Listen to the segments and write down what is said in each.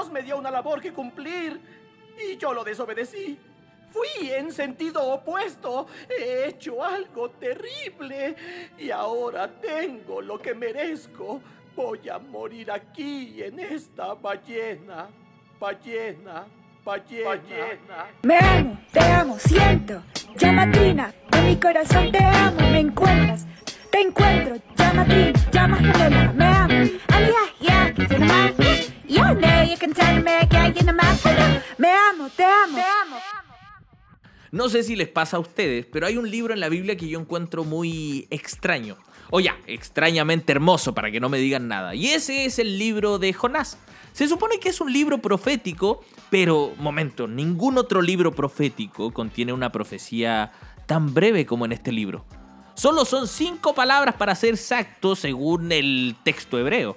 Dios me dio una labor que cumplir y yo lo desobedecí. Fui en sentido opuesto. He hecho algo terrible y ahora tengo lo que merezco. Voy a morir aquí en esta ballena. Ballena. Ballena. Me amo, te amo, siento. Llamatina, en mi corazón te amo, me encuentras. Te encuentro, llamatina, llama gemela, me amo. Alía, ya, que tiene más. Yo no, you can tell me que hay en más, pero me amo, te amo. Te amo. No sé si les pasa a ustedes, pero hay un libro en la Biblia que yo encuentro muy extraño. O ya, extrañamente hermoso para que no me digan nada. Y ese es el libro de Jonás. Se supone que es un libro profético, pero, momento, ningún otro libro profético contiene una profecía tan breve como en este libro. Solo son cinco palabras para ser exacto según el texto hebreo.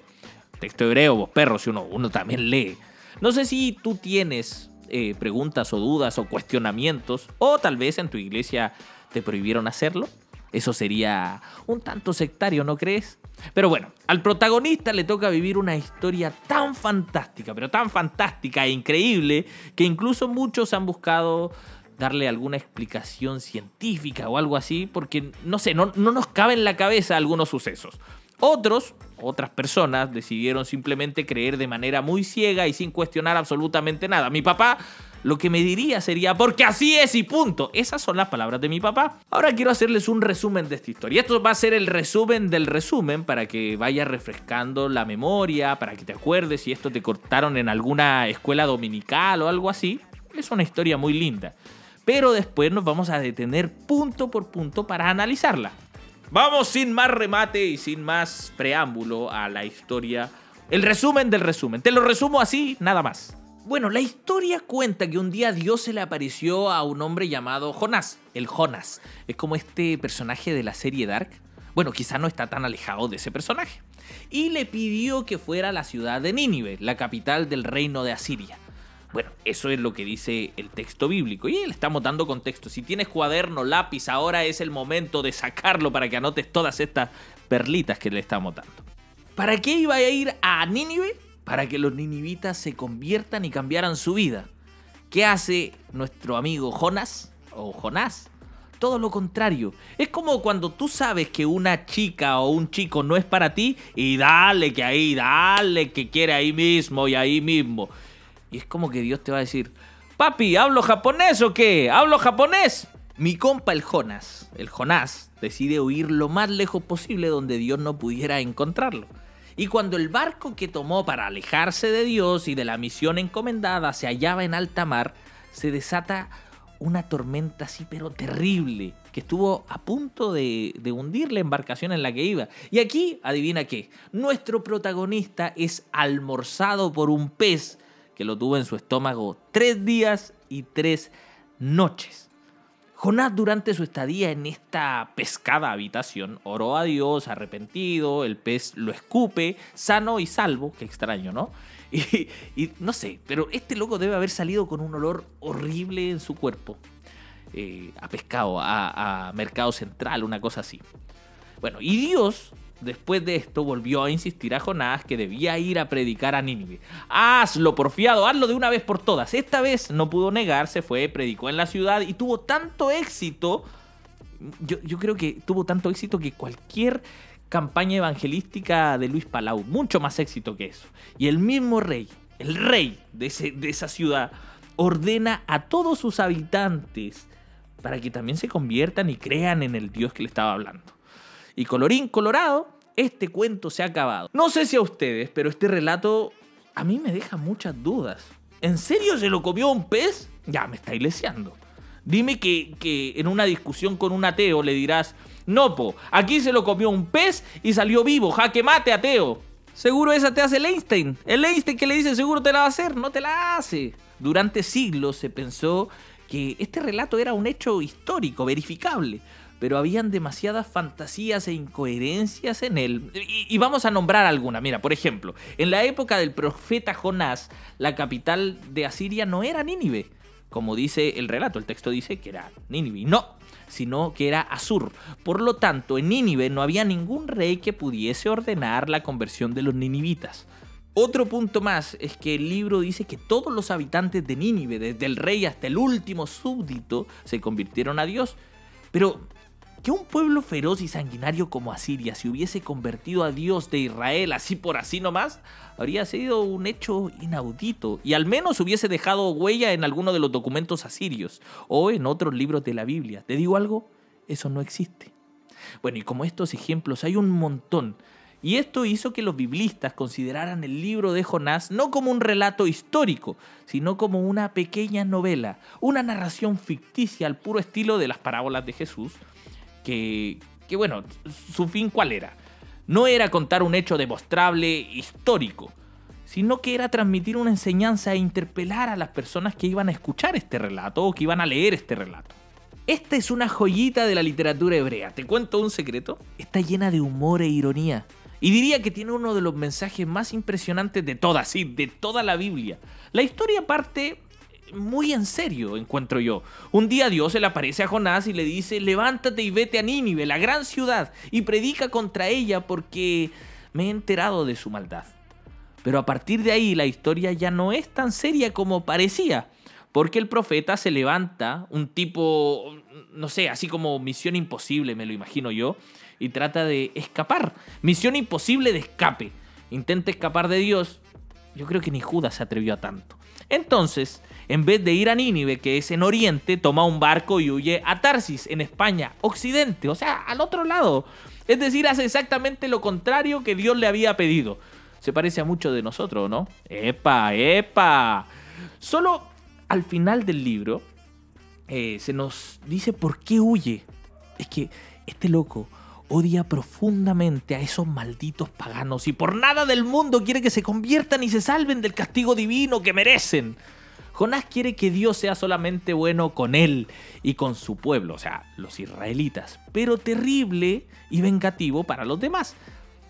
Texto hebreo, vos perros, si uno, uno también lee. No sé si tú tienes eh, preguntas o dudas o cuestionamientos, o tal vez en tu iglesia te prohibieron hacerlo. Eso sería un tanto sectario, ¿no crees? Pero bueno, al protagonista le toca vivir una historia tan fantástica, pero tan fantástica e increíble, que incluso muchos han buscado darle alguna explicación científica o algo así, porque no sé, no, no nos cabe en la cabeza algunos sucesos. Otros, otras personas, decidieron simplemente creer de manera muy ciega y sin cuestionar absolutamente nada. Mi papá lo que me diría sería, porque así es y punto. Esas son las palabras de mi papá. Ahora quiero hacerles un resumen de esta historia. Esto va a ser el resumen del resumen para que vaya refrescando la memoria, para que te acuerdes si esto te cortaron en alguna escuela dominical o algo así. Es una historia muy linda. Pero después nos vamos a detener punto por punto para analizarla. Vamos sin más remate y sin más preámbulo a la historia. El resumen del resumen. Te lo resumo así, nada más. Bueno, la historia cuenta que un día Dios se le apareció a un hombre llamado Jonás, el Jonás. Es como este personaje de la serie Dark. Bueno, quizá no está tan alejado de ese personaje. Y le pidió que fuera a la ciudad de Nínive, la capital del reino de Asiria. Bueno, eso es lo que dice el texto bíblico. Y le estamos dando contexto. Si tienes cuaderno, lápiz, ahora es el momento de sacarlo para que anotes todas estas perlitas que le estamos dando. ¿Para qué iba a ir a Nínive? para que los ninivitas se conviertan y cambiaran su vida. ¿Qué hace nuestro amigo Jonas o Jonás? Todo lo contrario. Es como cuando tú sabes que una chica o un chico no es para ti y dale que ahí, dale que quiere ahí mismo y ahí mismo. Y es como que Dios te va a decir, papi, ¿hablo japonés o qué? ¿Hablo japonés? Mi compa el Jonas, el Jonás, decide huir lo más lejos posible donde Dios no pudiera encontrarlo. Y cuando el barco que tomó para alejarse de Dios y de la misión encomendada se hallaba en alta mar, se desata una tormenta así pero terrible que estuvo a punto de, hundir la embarcación en la que iba. Y aquí, adivina qué, nuestro protagonista es almorzado por un pez que lo tuvo en su estómago tres días y tres noches. Jonás durante su estadía en esta pescada habitación oró a Dios arrepentido, el pez lo escupe, sano y salvo, qué extraño, ¿no? Y, no sé, pero este loco debe haber salido con un olor horrible en su cuerpo, eh, a pescado, a, a mercado central, una cosa así. Bueno, y Dios Después de esto volvió a insistir a Jonás que debía ir a predicar a Nínive. Hazlo, porfiado, hazlo de una vez por todas. Esta vez no pudo negarse, fue, predicó en la ciudad y tuvo tanto éxito. Yo, creo que tuvo tanto éxito que cualquier campaña evangelística de Luis Palau, mucho más éxito que eso. Y el mismo rey, el rey de, de esa ciudad, ordena a todos sus habitantes para que también se conviertan y crean en el Dios que le estaba hablando. Y colorín colorado, este cuento se ha acabado. No sé si a ustedes, pero este relato a mí me deja muchas dudas. ¿En serio se lo comió un pez? Ya, me está iglesiando. Dime que, que, en una discusión con un ateo le dirás, no, po, aquí se lo comió un pez y salió vivo, jaque mate, ateo. Seguro esa te hace el Einstein. El Einstein que le dice seguro te la va a hacer, no te la hace. Durante siglos se pensó que este relato era un hecho histórico, verificable pero habían demasiadas fantasías e incoherencias en él. Y, vamos a nombrar alguna. Mira, por ejemplo, en la época del profeta Jonás, la capital de Asiria no era Nínive, como dice el relato, el texto dice que era Nínive. No, sino que era Asur. Por lo tanto, en Nínive no había ningún rey que pudiese ordenar la conversión de los ninivitas. Otro punto más es que el libro dice que todos los habitantes de Nínive, desde el rey hasta el último súbdito, se convirtieron a Dios. Pero que un pueblo feroz y sanguinario como Asiria se hubiese convertido a Dios de Israel así por así nomás, habría sido un hecho inaudito y al menos hubiese dejado huella en alguno de los documentos asirios o en otros libros de la Biblia. ¿Te digo algo? Eso no existe. Bueno, y como estos ejemplos hay un montón. Y esto hizo que los biblistas consideraran el libro de Jonás no como un relato histórico, sino como una pequeña novela, una narración ficticia al puro estilo de las parábolas de Jesús, que, que bueno, su fin cuál era? No era contar un hecho demostrable histórico, sino que era transmitir una enseñanza e interpelar a las personas que iban a escuchar este relato o que iban a leer este relato. Esta es una joyita de la literatura hebrea. ¿Te cuento un secreto? Está llena de humor e ironía. Y diría que tiene uno de los mensajes más impresionantes de toda, sí, de toda la Biblia. La historia parte muy en serio, encuentro yo. Un día Dios se le aparece a Jonás y le dice, levántate y vete a Nínive, la gran ciudad, y predica contra ella porque me he enterado de su maldad. Pero a partir de ahí la historia ya no es tan seria como parecía, porque el profeta se levanta, un tipo, no sé, así como misión imposible, me lo imagino yo, y trata de escapar. Misión imposible de escape. Intenta escapar de Dios. Yo creo que ni Judas se atrevió a tanto. Entonces, en vez de ir a Nínive, que es en Oriente, toma un barco y huye a Tarsis, en España, Occidente, o sea, al otro lado. Es decir, hace exactamente lo contrario que Dios le había pedido. Se parece a mucho de nosotros, ¿no? ¡Epa, epa! Solo al final del libro eh, se nos dice por qué huye. Es que este loco odia profundamente a esos malditos paganos y por nada del mundo quiere que se conviertan y se salven del castigo divino que merecen. Jonás quiere que Dios sea solamente bueno con él y con su pueblo, o sea, los israelitas, pero terrible y vengativo para los demás.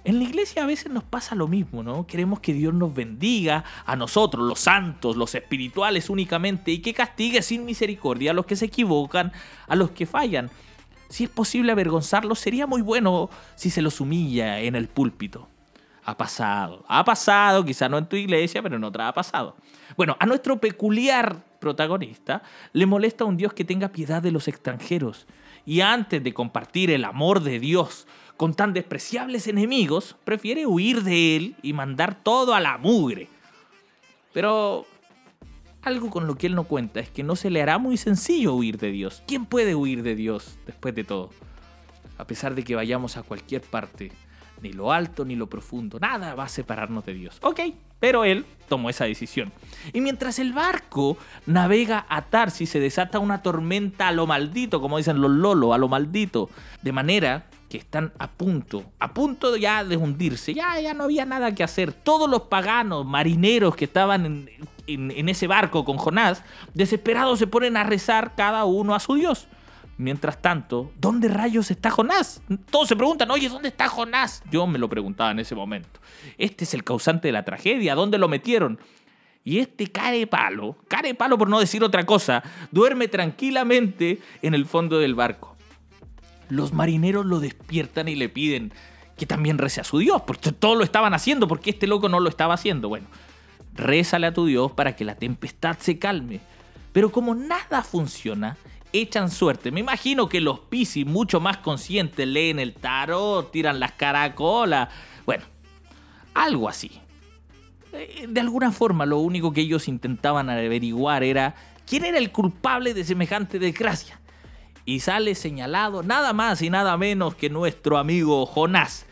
En la iglesia a veces nos pasa lo mismo, ¿no? Queremos que Dios nos bendiga a nosotros, los santos, los espirituales únicamente, y que castigue sin misericordia a los que se equivocan, a los que fallan. Si es posible avergonzarlos, sería muy bueno si se los humilla en el púlpito. Ha pasado, ha pasado, quizá no en tu iglesia, pero en otra ha pasado. Bueno, a nuestro peculiar protagonista le molesta un Dios que tenga piedad de los extranjeros. Y antes de compartir el amor de Dios con tan despreciables enemigos, prefiere huir de él y mandar todo a la mugre. Pero algo con lo que él no cuenta es que no se le hará muy sencillo huir de Dios. ¿Quién puede huir de Dios después de todo? A pesar de que vayamos a cualquier parte, ni lo alto ni lo profundo, nada va a separarnos de Dios. Ok, pero él tomó esa decisión. Y mientras el barco navega a Tarsis, se desata una tormenta a lo maldito, como dicen los lolos, a lo maldito. De manera que están a punto, a punto ya de hundirse. Ya, ya no había nada que hacer. Todos los paganos, marineros que estaban en, en ese barco con Jonás, desesperados se ponen a rezar cada uno a su Dios. Mientras tanto, ¿dónde rayos está Jonás? Todos se preguntan, oye, ¿dónde está Jonás? Yo me lo preguntaba en ese momento. Este es el causante de la tragedia, ¿dónde lo metieron? Y este care palo, care palo por no decir otra cosa, duerme tranquilamente en el fondo del barco. Los marineros lo despiertan y le piden que también rece a su Dios, porque todos lo estaban haciendo, porque este loco no lo estaba haciendo. Bueno, rézale a tu Dios para que la tempestad se calme. Pero como nada funciona, echan suerte. Me imagino que los Piscis, mucho más conscientes, leen el tarot, tiran las caracolas. Bueno, algo así. Eh, de alguna forma, lo único que ellos intentaban averiguar era quién era el culpable de semejante desgracia. Y sale señalado nada más y nada menos que nuestro amigo Jonás.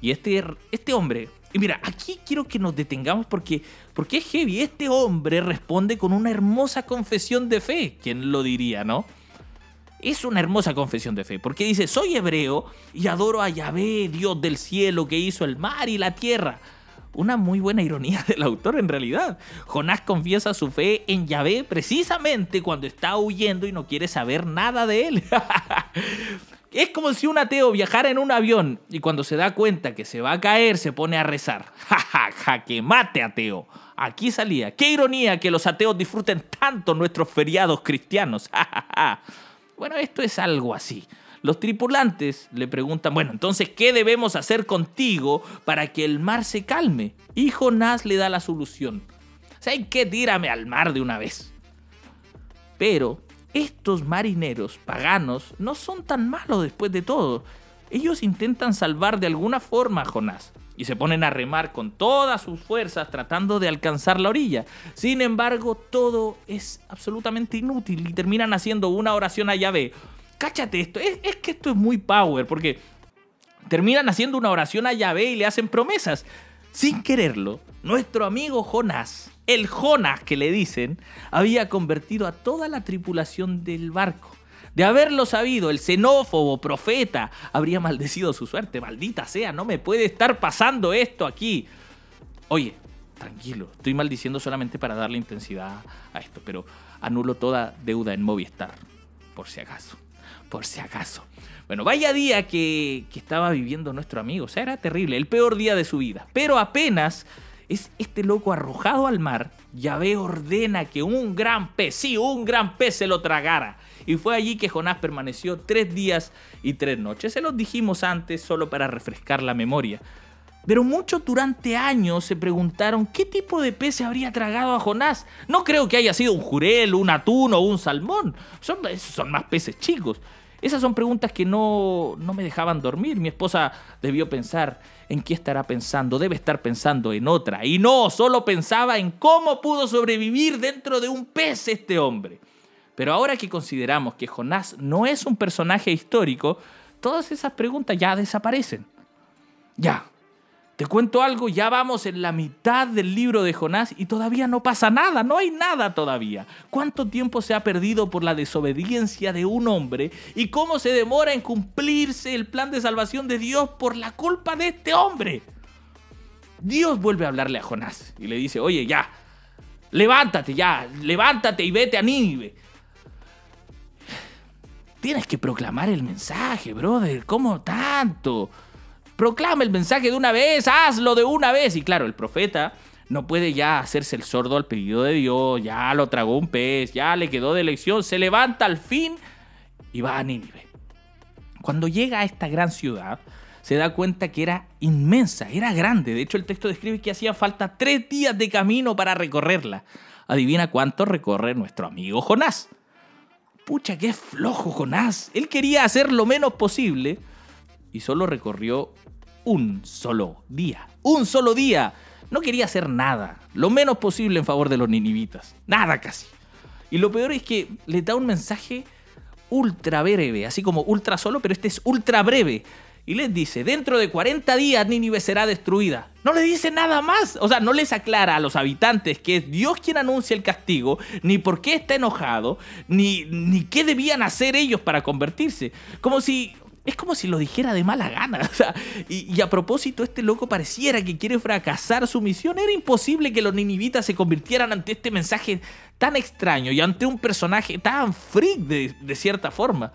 Y este, este hombre, y mira, aquí quiero que nos detengamos porque, porque es heavy. Este hombre responde con una hermosa confesión de fe. ¿Quién lo diría, no? Es una hermosa confesión de fe, porque dice, soy hebreo y adoro a Yahvé, Dios del cielo, que hizo el mar y la tierra. Una muy buena ironía del autor en realidad. Jonás confiesa su fe en Yahvé precisamente cuando está huyendo y no quiere saber nada de él. es como si un ateo viajara en un avión y cuando se da cuenta que se va a caer se pone a rezar. Ja, ja, que mate ateo. Aquí salía. Qué ironía que los ateos disfruten tanto nuestros feriados cristianos. Ja, ja, ja. Bueno, esto es algo así. Los tripulantes le preguntan, bueno, entonces, ¿qué debemos hacer contigo para que el mar se calme? Y Jonás le da la solución. ¿Sabes qué? Tírame al mar de una vez. Pero estos marineros paganos no son tan malos después de todo. Ellos intentan salvar de alguna forma a Jonás y se ponen a remar con todas sus fuerzas tratando de alcanzar la orilla. Sin embargo, todo es absolutamente inútil y terminan haciendo una oración a Yahvé. Cáchate esto, es, que esto es muy power porque terminan haciendo una oración a Yahvé y le hacen promesas. Sin quererlo, nuestro amigo Jonás el Jonas que le dicen, había convertido a toda la tripulación del barco. De haberlo sabido, el xenófobo profeta habría maldecido su suerte. Maldita sea, no me puede estar pasando esto aquí. Oye, tranquilo, estoy maldiciendo solamente para darle intensidad a esto, pero anulo toda deuda en Movistar, por si acaso, por si acaso. Bueno, vaya día que, que estaba viviendo nuestro amigo, o sea, era terrible, el peor día de su vida, pero apenas es este loco arrojado al mar, Yahvé ordena que un gran pez, sí, un gran pez se lo tragara. Y fue allí que Jonás permaneció tres días y tres noches. Se los dijimos antes solo para refrescar la memoria. Pero muchos durante años se preguntaron qué tipo de pez se habría tragado a Jonás. No creo que haya sido un jurel, un atún o un salmón. Son, son más peces chicos. Esas son preguntas que no, no me dejaban dormir. Mi esposa debió pensar, en qué estará pensando, debe estar pensando en otra. Y no, solo pensaba en cómo pudo sobrevivir dentro de un pez este hombre. Pero ahora que consideramos que Jonás no es un personaje histórico, todas esas preguntas ya desaparecen. Ya, te cuento algo, ya vamos en la mitad del libro de Jonás y todavía no pasa nada, no hay nada todavía. ¿Cuánto tiempo se ha perdido por la desobediencia de un hombre y cómo se demora en cumplirse el plan de salvación de Dios por la culpa de este hombre? Dios vuelve a hablarle a Jonás y le dice, oye, ya, levántate ya, levántate y vete a Nínive. Tienes que proclamar el mensaje, brother, ¿cómo tanto? proclama el mensaje de una vez, hazlo de una vez. Y claro, el profeta no puede ya hacerse el sordo al pedido de Dios, ya lo tragó un pez, ya le quedó de elección, se levanta al fin y va a Nínive. Cuando llega a esta gran ciudad, se da cuenta que era inmensa, era grande. De hecho, el texto describe que hacía falta tres días de camino para recorrerla. Adivina cuánto recorre nuestro amigo Jonás. Pucha, qué flojo Jonás. Él quería hacer lo menos posible y solo recorrió un solo día. Un solo día. No quería hacer nada. Lo menos posible en favor de los ninivitas. Nada casi. Y lo peor es que le da un mensaje ultra breve. Así como ultra solo, pero este es ultra breve. Y les dice, dentro de 40 días Nínive será destruida. No le dice nada más. O sea, no les aclara a los habitantes que es Dios quien anuncia el castigo, ni por qué está enojado, ni, ni qué debían hacer ellos para convertirse. Como si es como si lo dijera de mala gana. O sea, y, a propósito, este loco pareciera que quiere fracasar su misión. Era imposible que los ninivitas se convirtieran ante este mensaje tan extraño y ante un personaje tan freak de, cierta forma.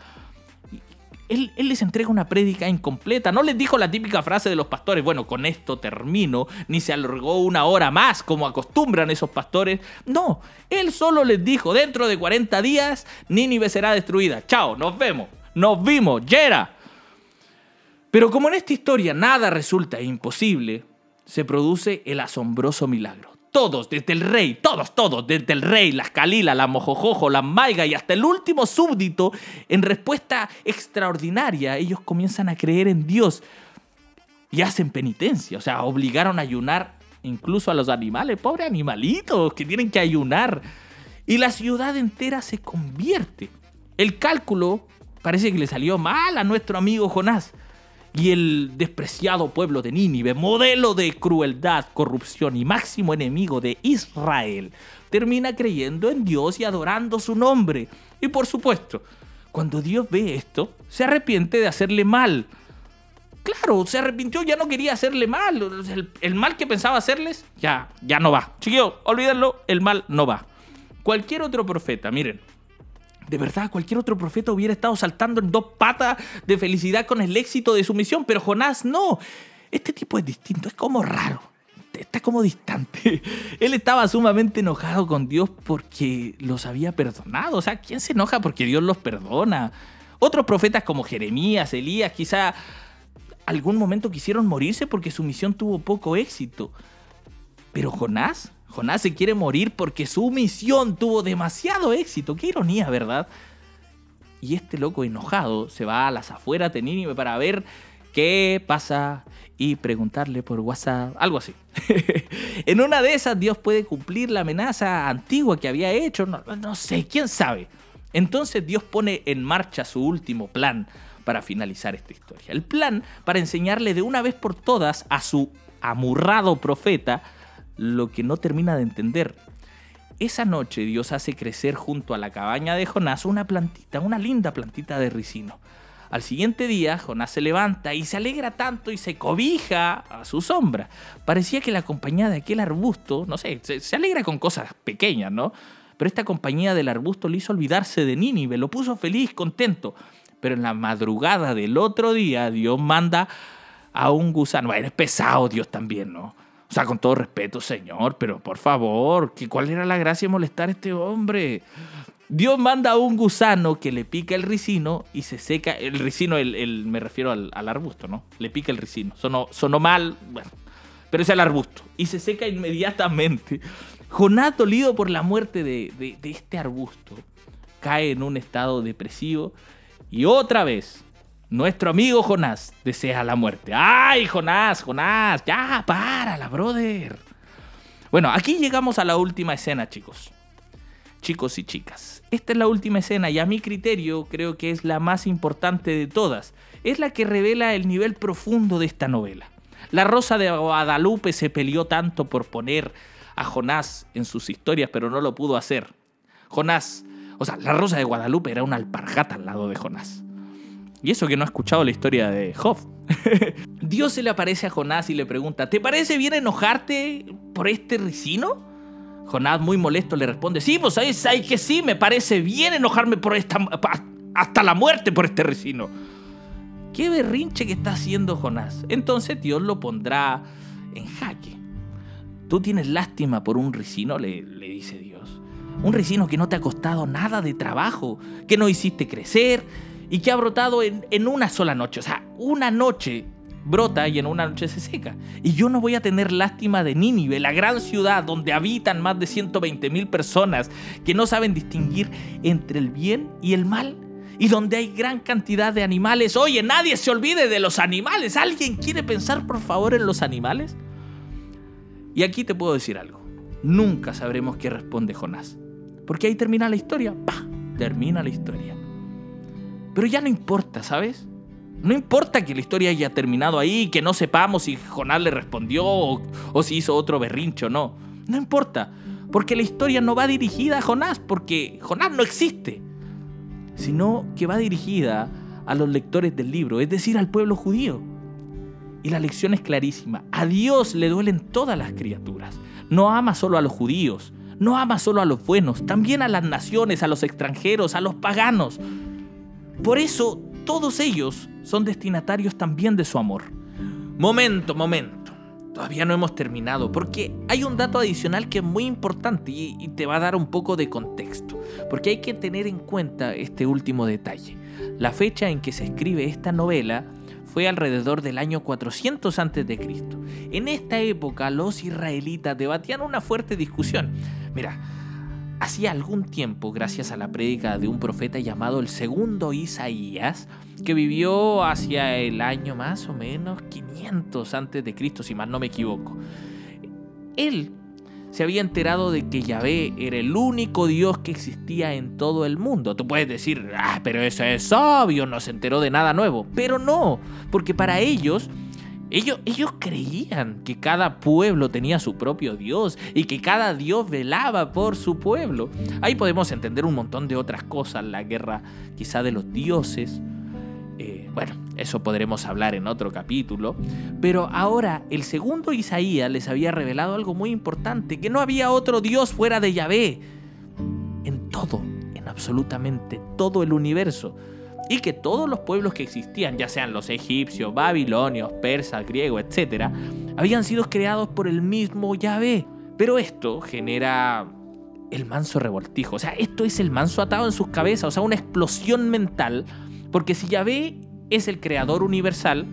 Él, les entrega una prédica incompleta. No les dijo la típica frase de los pastores, bueno, con esto termino, ni se alargó una hora más como acostumbran esos pastores. No, él solo les dijo, dentro de 40 días, Nínive será destruida. Chao, nos vemos. Nos vimos, Yera. Pero como en esta historia nada resulta imposible, se produce el asombroso milagro. Todos, desde el rey, todos, todos, desde el rey, las Calila, la Mojojojo, la Maiga y hasta el último súbdito, en respuesta extraordinaria, ellos comienzan a creer en Dios y hacen penitencia. O sea, obligaron a ayunar incluso a los animales, pobres animalitos que tienen que ayunar. Y la ciudad entera se convierte. El cálculo parece que le salió mal a nuestro amigo Jonás y el despreciado pueblo de Nínive, modelo de crueldad, corrupción y máximo enemigo de Israel, termina creyendo en Dios y adorando su nombre. Y por supuesto, cuando Dios ve esto, se arrepiente de hacerle mal. Claro, se arrepintió, ya no quería hacerle mal. El, mal que pensaba hacerles, ya, ya no va. Chiquillo, olvídenlo, el mal no va. Cualquier otro profeta, miren, de verdad, cualquier otro profeta hubiera estado saltando en dos patas de felicidad con el éxito de su misión, pero Jonás no. Este tipo es distinto, es como raro, está como distante. Él estaba sumamente enojado con Dios porque los había perdonado. O sea, ¿quién se enoja porque Dios los perdona? Otros profetas como Jeremías, Elías, quizá algún momento quisieron morirse porque su misión tuvo poco éxito. Pero Jonás, Jonás se quiere morir porque su misión tuvo demasiado éxito. Qué ironía, ¿verdad? Y este loco enojado se va a las afueras de Nínive para ver qué pasa y preguntarle por WhatsApp, algo así. en una de esas Dios puede cumplir la amenaza antigua que había hecho, no, no sé, quién sabe. Entonces Dios pone en marcha su último plan para finalizar esta historia. El plan para enseñarle de una vez por todas a su amurrado profeta lo que no termina de entender. Esa noche Dios hace crecer junto a la cabaña de Jonás una plantita, una linda plantita de ricino. Al siguiente día, Jonás se levanta y se alegra tanto y se cobija a su sombra. Parecía que la compañía de aquel arbusto, no sé, se, se alegra con cosas pequeñas, ¿no? Pero esta compañía del arbusto le hizo olvidarse de Nínive, lo puso feliz, contento. Pero en la madrugada del otro día, Dios manda a un gusano. Bueno, es pesado Dios también, ¿no? O sea, con todo respeto, Señor, pero por favor, ¿cuál era la gracia de molestar a este hombre? Dios manda a un gusano que le pica el ricino y se seca. El ricino, el, me refiero al, arbusto, ¿no? Le pica el ricino. Sonó, sonó mal, bueno, pero es el arbusto. Y se seca inmediatamente. Jonás, dolido por la muerte de, este arbusto, cae en un estado depresivo y otra vez nuestro amigo Jonás desea la muerte. ¡Ay, Jonás, Jonás! Ya, párala, brother. Bueno, aquí llegamos a la última escena, chicos. Chicos y chicas, esta es la última escena y a mi criterio creo que es la más importante de todas. Es la que revela el nivel profundo de esta novela. La Rosa de Guadalupe se peleó tanto por poner a Jonás en sus historias, pero no lo pudo hacer. Jonás, o sea, la Rosa de Guadalupe era una alpargata al lado de Jonás. Y eso que no ha escuchado la historia de Job. Dios se le aparece a Jonás y le pregunta, ¿te parece bien enojarte por este ricino? Jonás, muy molesto, le responde, sí, pues sabes, que sí, me parece bien enojarme por esta, hasta la muerte por este ricino. Qué berrinche que está haciendo Jonás. Entonces Dios lo pondrá en jaque. Tú tienes lástima por un ricino, le, dice Dios. Un ricino que no te ha costado nada de trabajo, que no hiciste crecer y que ha brotado en, una sola noche. O sea, una noche brota y en una noche se seca. Y yo no voy a tener lástima de Nínive, la gran ciudad donde habitan más de 120 mil personas que no saben distinguir entre el bien y el mal. Y donde hay gran cantidad de animales. Oye, nadie se olvide de los animales. ¿Alguien quiere pensar por favor en los animales? Y aquí te puedo decir algo. Nunca sabremos qué responde Jonás. Porque ahí termina la historia. ¡Pah! Termina la historia. Pero ya no importa, ¿sabes? No importa que la historia haya terminado ahí, que no sepamos si Jonás le respondió o, si hizo otro berrincho, no. No importa. Porque la historia no va dirigida a Jonás, porque Jonás no existe. Sino que va dirigida a los lectores del libro, es decir, al pueblo judío. Y la lección es clarísima. A Dios le duelen todas las criaturas. No ama solo a los judíos, no ama solo a los buenos, también a las naciones, a los extranjeros, a los paganos. Por eso todos ellos son destinatarios también de su amor. Momento, momento. Todavía no hemos terminado porque hay un dato adicional que es muy importante y, te va a dar un poco de contexto. Porque hay que tener en cuenta este último detalle. La fecha en que se escribe esta novela fue alrededor del año 400 a.C. En esta época los israelitas debatían una fuerte discusión. Mira, hacía algún tiempo, gracias a la prédica de un profeta llamado el segundo Isaías, que vivió hacia el año más o menos 500 a.C., si mal no me equivoco. Él se había enterado de que Yahvé era el único Dios que existía en todo el mundo. Tú puedes decir, ah, pero eso es obvio, no se enteró de nada nuevo. Pero no, porque para ellos, ellos, ellos creían que cada pueblo tenía su propio Dios y que cada Dios velaba por su pueblo. Ahí podemos entender un montón de otras cosas, la guerra quizá de los dioses. Eh, bueno, eso podremos hablar en otro capítulo. Pero ahora el segundo Isaías les había revelado algo muy importante, que no había otro Dios fuera de Yahvé. En todo, en absolutamente todo el universo. Y que todos los pueblos que existían, ya sean los egipcios, babilonios, persas, griegos, etc., habían sido creados por el mismo Yahvé. Pero esto genera el manso revoltijo. O sea, esto es el manso atado en sus cabezas, o sea, una explosión mental Porque si Yahvé es el creador universal,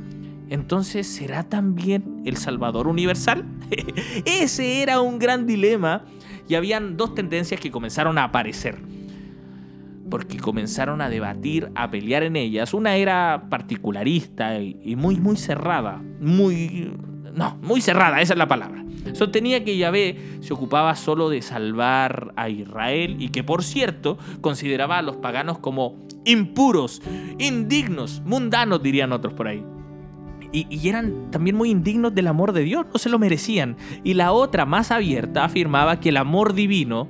entonces ¿será también el Salvador universal? Ese era un gran dilema y habían dos tendencias que comenzaron a aparecer. Porque comenzaron a debatir, a pelear en ellas. Una era particularista y muy, muy cerrada. Muy... No, muy cerrada, esa es la palabra. Sostenía que Yahvé se ocupaba solo de salvar a Israel y que, por cierto, consideraba a los paganos como impuros, indignos, mundanos, dirían otros por ahí. Y, eran también muy indignos del amor de Dios, no se lo merecían. Y la otra, más abierta, afirmaba que el amor divino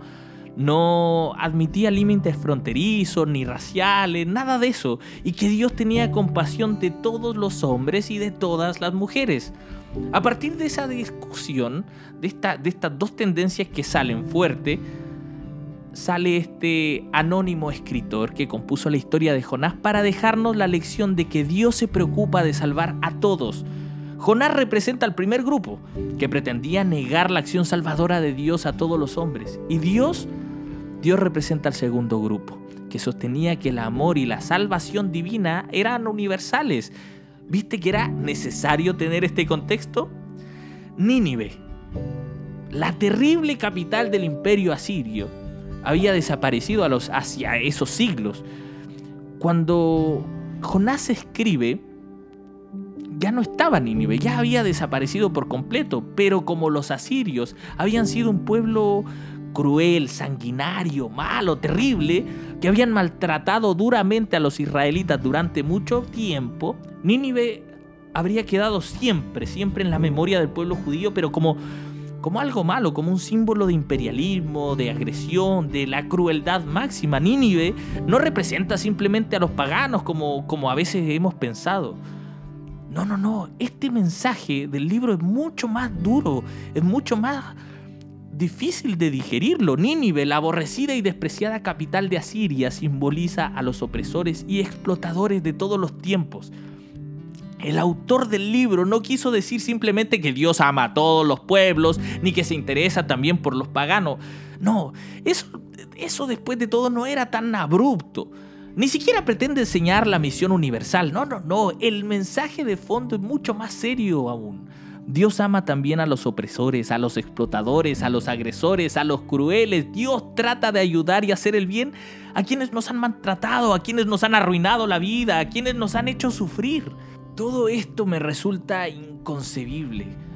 no admitía límites fronterizos ni raciales, nada de eso, y que Dios tenía compasión de todos los hombres y de todas las mujeres. A partir de esa discusión, de, de estas dos tendencias que salen fuerte, sale este anónimo escritor que compuso la historia de Jonás para dejarnos la lección de que Dios se preocupa de salvar a todos. Jonás representa al primer grupo, que pretendía negar la acción salvadora de Dios a todos los hombres. Y Dios, Dios representa al segundo grupo, que sostenía que el amor y la salvación divina eran universales. ¿Viste que era necesario tener este contexto? Nínive, la terrible capital del imperio asirio, había desaparecido a los, hacia esos siglos. Cuando Jonás escribe, ya no estaba Nínive, ya había desaparecido por completo, pero como los asirios habían sido un pueblo cruel, sanguinario, malo, terrible, que habían maltratado duramente a los israelitas durante mucho tiempo, Nínive habría quedado siempre, siempre en la memoria del pueblo judío, pero como como algo malo, como un símbolo de imperialismo, de agresión, de la crueldad máxima. Nínive no representa simplemente a los paganos como, como a veces hemos pensado. No, no, no, este mensaje del libro es mucho más duro, es mucho más difícil de digerirlo. Nínive, la aborrecida y despreciada capital de Asiria, simboliza a los opresores y explotadores de todos los tiempos. El autor del libro no quiso decir simplemente que Dios ama a todos los pueblos, ni que se interesa también por los paganos. No, eso, eso después de todo no era tan abrupto. Ni siquiera pretende enseñar la misión universal. No, no, no. El mensaje de fondo es mucho más serio aún. Dios ama también a los opresores, a los explotadores, a los agresores, a los crueles. Dios trata de ayudar y hacer el bien a quienes nos han maltratado, a quienes nos han arruinado la vida, a quienes nos han hecho sufrir. Todo esto me resulta inconcebible.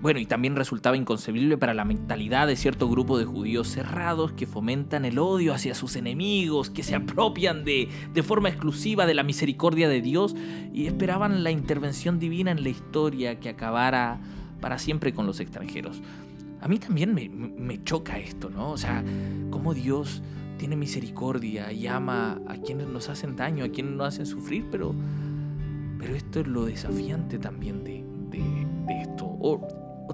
Bueno, y también resultaba inconcebible para la mentalidad de cierto grupo de judíos cerrados que fomentan el odio hacia sus enemigos, que se apropian de, de forma exclusiva de la misericordia de Dios y esperaban la intervención divina en la historia que acabara para siempre con los extranjeros. A mí también me, me choca esto, ¿no? O sea, cómo Dios tiene misericordia y ama a quienes nos hacen daño, a quienes nos hacen sufrir, pero pero esto es lo desafiante también de, esto. O,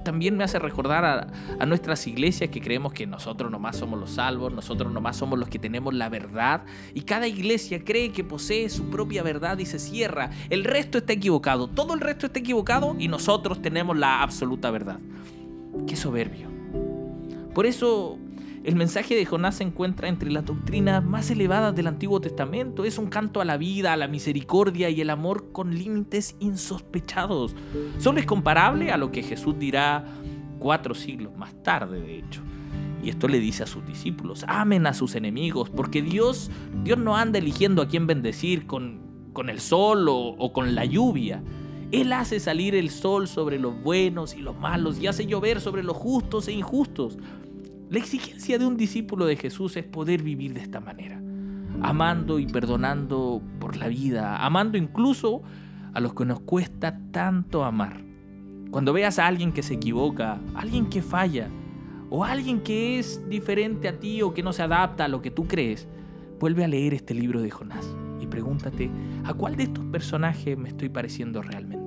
también me hace recordar a, nuestras iglesias que creemos que nosotros nomás somos los salvos, nosotros nomás somos los que tenemos la verdad. Y cada iglesia cree que posee su propia verdad y se cierra. El resto está equivocado, todo el resto está equivocado y nosotros tenemos la absoluta verdad. Qué soberbio. Por eso el mensaje de Jonás se encuentra entre las doctrinas más elevadas del Antiguo Testamento. Es un canto a la vida, a la misericordia y el amor con límites insospechados. Solo es comparable a lo que Jesús dirá cuatro siglos más tarde, de hecho. Y esto le dice a sus discípulos, amen a sus enemigos, porque Dios, Dios no anda eligiendo a quién bendecir con, con el sol o, o con la lluvia. Él hace salir el sol sobre los buenos y los malos y hace llover sobre los justos e injustos. La exigencia de un discípulo de Jesús es poder vivir de esta manera, amando y perdonando por la vida, amando incluso a los que nos cuesta tanto amar. Cuando veas a alguien que se equivoca, alguien que falla, o alguien que es diferente a ti o que no se adapta a lo que tú crees, vuelve a leer este libro de Jonás y pregúntate, ¿a cuál de estos personajes me estoy pareciendo realmente?